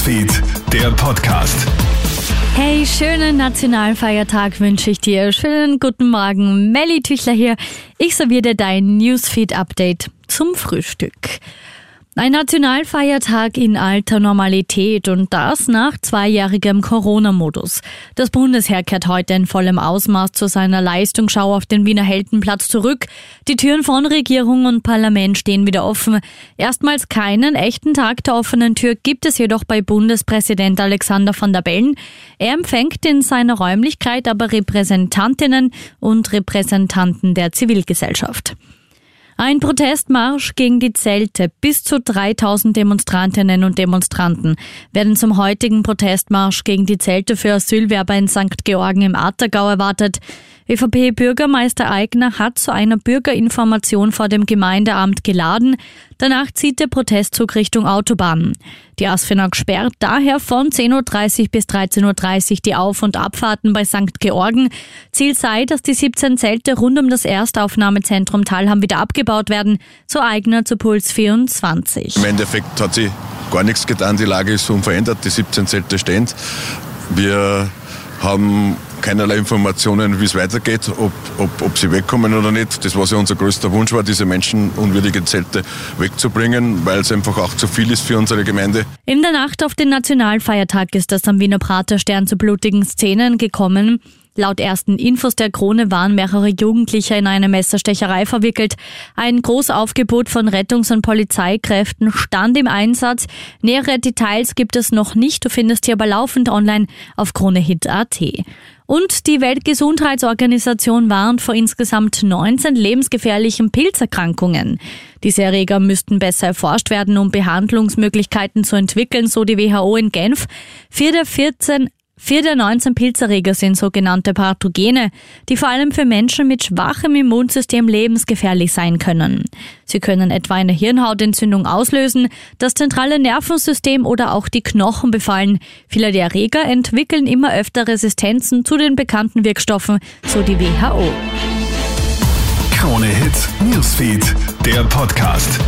Newsfeed, der Podcast. Hey, schönen Nationalfeiertag wünsche ich dir. Schönen guten Morgen. Melly Tüchler hier. Ich serviere dir dein Newsfeed-Update zum Frühstück. Ein Nationalfeiertag in alter Normalität und das nach zweijährigem Corona-Modus. Das Bundesheer kehrt heute in vollem Ausmaß zu seiner Leistungsschau auf den Wiener Heldenplatz zurück. Die Türen von Regierung und Parlament stehen wieder offen. Erstmals keinen echten Tag der offenen Tür gibt es jedoch bei Bundespräsident Alexander van der Bellen. Er empfängt in seiner Räumlichkeit aber Repräsentantinnen und Repräsentanten der Zivilgesellschaft. Ein Protestmarsch gegen die Zelte. Bis zu 3000 Demonstrantinnen und Demonstranten werden zum heutigen Protestmarsch gegen die Zelte für Asylwerber in St. Georgen im Attergau erwartet. ÖVP-Bürgermeister Eigner hat zu einer Bürgerinformation vor dem Gemeindeamt geladen. Danach zieht der Protestzug Richtung Autobahn. Die ASFINAG sperrt daher von 10.30 Uhr bis 13.30 Uhr die Auf- und Abfahrten bei St. Georgen. Ziel sei, dass die 17 Zelte rund um das Erstaufnahmezentrum Talham wieder abgebaut werden, so Eigner zu Puls 24. Im Endeffekt hat sich gar nichts getan, die Lage ist unverändert, die 17 Zelte stehen. Wir haben keinerlei Informationen, wie es weitergeht, ob, ob, ob sie wegkommen oder nicht. Das, was ja unser größter Wunsch war, diese menschenunwürdigen Zelte wegzubringen, weil es einfach auch zu viel ist für unsere Gemeinde. In der Nacht auf den Nationalfeiertag ist es am Wiener Praterstern zu blutigen Szenen gekommen. Laut ersten Infos der Krone waren mehrere Jugendliche in eine Messerstecherei verwickelt. Ein Großaufgebot von Rettungs- und Polizeikräften stand im Einsatz. Nähere Details gibt es noch nicht. Du findest hier aber laufend online auf kronehit.at. Und die Weltgesundheitsorganisation warnt vor insgesamt 19 lebensgefährlichen Pilzerkrankungen. Diese Erreger müssten besser erforscht werden, um Behandlungsmöglichkeiten zu entwickeln, so die WHO in Genf. Vier der 14 Vier der 19 Pilzerreger sind sogenannte Pathogene, die vor allem für Menschen mit schwachem Immunsystem lebensgefährlich sein können. Sie können etwa eine Hirnhautentzündung auslösen, das zentrale Nervensystem oder auch die Knochen befallen. Viele der Erreger entwickeln immer öfter Resistenzen zu den bekannten Wirkstoffen, so die WHO. Krone Hits, Newsfeed, der Podcast.